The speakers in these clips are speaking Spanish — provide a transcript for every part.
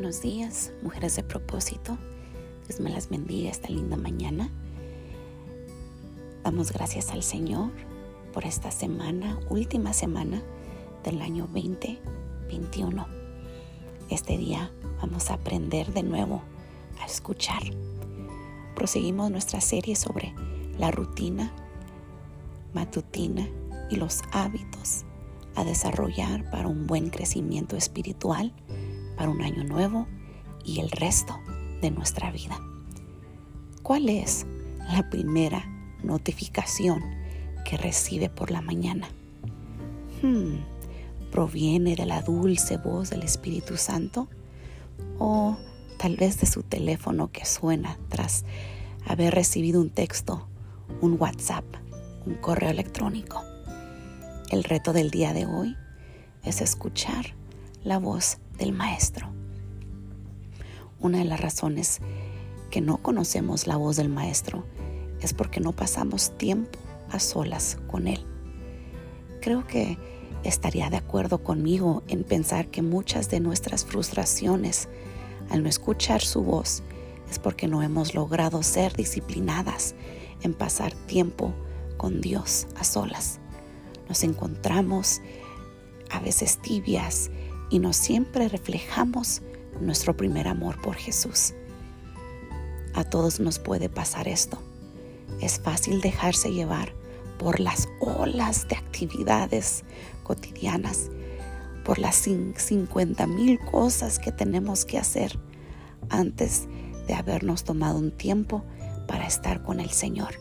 buenos días, mujeres de propósito. Dios me las bendiga esta linda mañana. Damos gracias al Señor por esta semana, última semana del año 2021. Este día vamos a aprender de nuevo a escuchar. Proseguimos nuestra serie sobre la rutina matutina y los hábitos a desarrollar para un buen crecimiento espiritual, un año nuevo y el resto de nuestra vida. ¿Cuál es la primera notificación que recibe por la mañana? Hmm, ¿Proviene de la dulce voz del Espíritu Santo? ¿O tal vez de su teléfono que suena tras haber recibido un texto, un WhatsApp, un correo electrónico? El reto del día de hoy es escuchar la voz del Maestro. Una de las razones que no conocemos la voz del Maestro es porque no pasamos tiempo a solas con Él. Creo que estaría de acuerdo conmigo en pensar que muchas de nuestras frustraciones al no escuchar su voz es porque no hemos logrado ser disciplinadas en pasar tiempo con Dios a solas nos encontramos a veces tibias y no siempre reflejamos nuestro primer amor por Jesús. A todos nos puede pasar esto. Es fácil dejarse llevar por las olas de actividades cotidianas, por las 50 mil cosas que tenemos que hacer antes de habernos tomado un tiempo para estar con el Señor.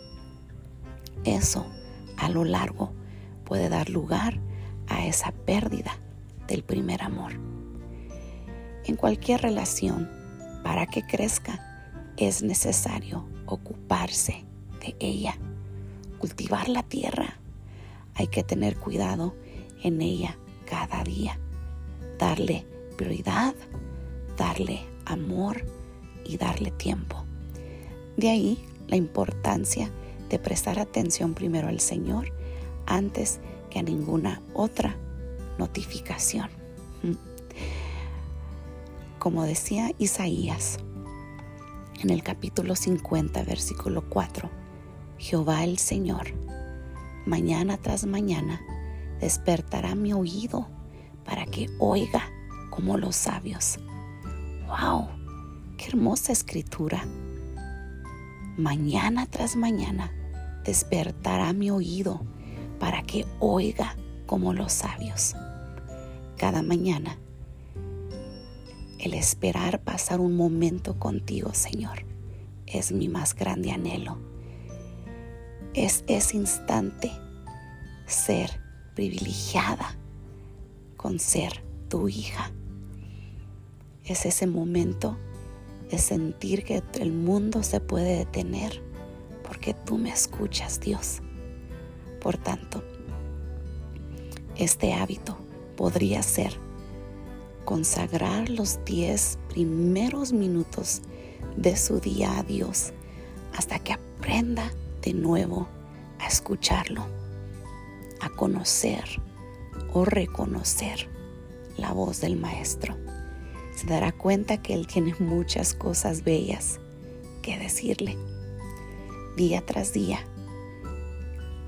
Eso a lo largo puede dar lugar a esa pérdida del primer amor. En cualquier relación, para que crezca, es necesario ocuparse de ella, cultivar la tierra. Hay que tener cuidado en ella cada día, darle prioridad, darle amor y darle tiempo. De ahí la importancia de prestar atención primero al Señor antes que a ninguna otra notificación. Mm. Como decía Isaías en el capítulo 50, versículo 4, Jehová el Señor, mañana tras mañana, despertará mi oído para que oiga como los sabios. ¡Wow! ¡Qué hermosa escritura! Mañana tras mañana despertará mi oído para que oiga como los sabios. Cada mañana, el esperar pasar un momento contigo, Señor, es mi más grande anhelo. Es ese instante ser privilegiada con ser tu hija. Es ese momento de sentir que el mundo se puede detener porque tú me escuchas, Dios. Por tanto, este hábito podría ser consagrar los 10 primeros minutos de su día a Dios hasta que aprenda de nuevo a escucharlo, a conocer o reconocer la voz del Maestro. Se dará cuenta que Él tiene muchas cosas bellas que decirle. Día tras día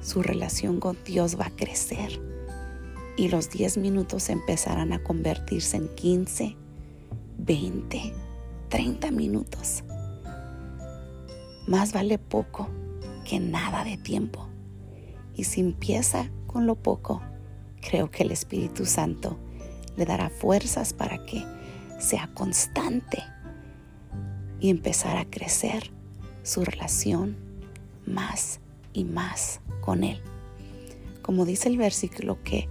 su relación con Dios va a crecer y los 10 minutos empezarán a convertirse en 15, 20, 30 minutos. Más vale poco que nada de tiempo. Y si empieza con lo poco, creo que el Espíritu Santo le dará fuerzas para que sea constante y empezar a crecer su relación más y más con Él. Como dice el versículo que,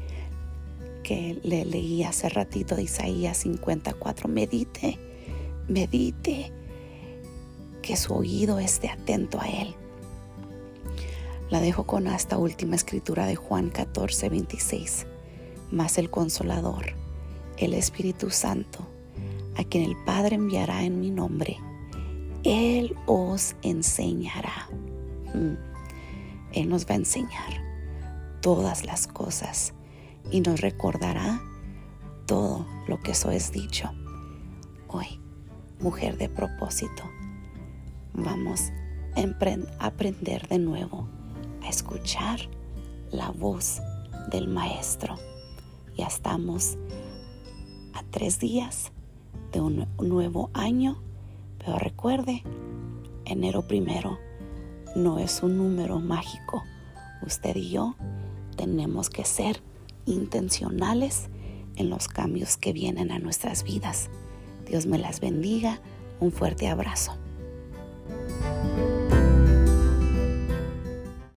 que le leí hace ratito de Isaías 54, medite, medite, que su oído esté atento a Él. La dejo con esta última escritura de Juan 14, 26. Mas el consolador, el Espíritu Santo, a quien el Padre enviará en mi nombre, Él os enseñará. Mm. Él nos va a enseñar todas las cosas y nos recordará todo lo que eso es dicho. Hoy, mujer de propósito, vamos a aprender de nuevo a escuchar la voz del Maestro. Ya estamos a tres días de un nuevo año, pero recuerde, enero primero no es un número mágico. Usted y yo tenemos que ser intencionales en los cambios que vienen a nuestras vidas. Dios me las bendiga. Un fuerte abrazo.